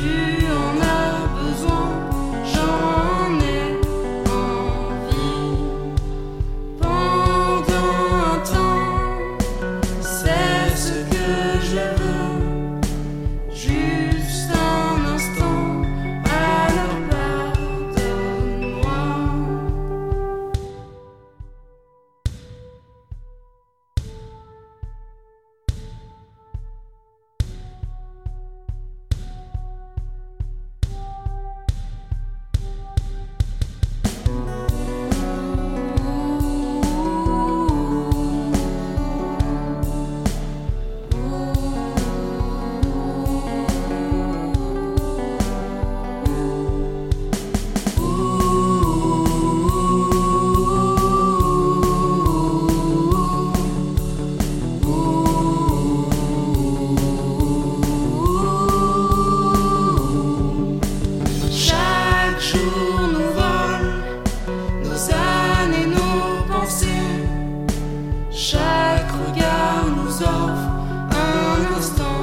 you. myself out of the storm.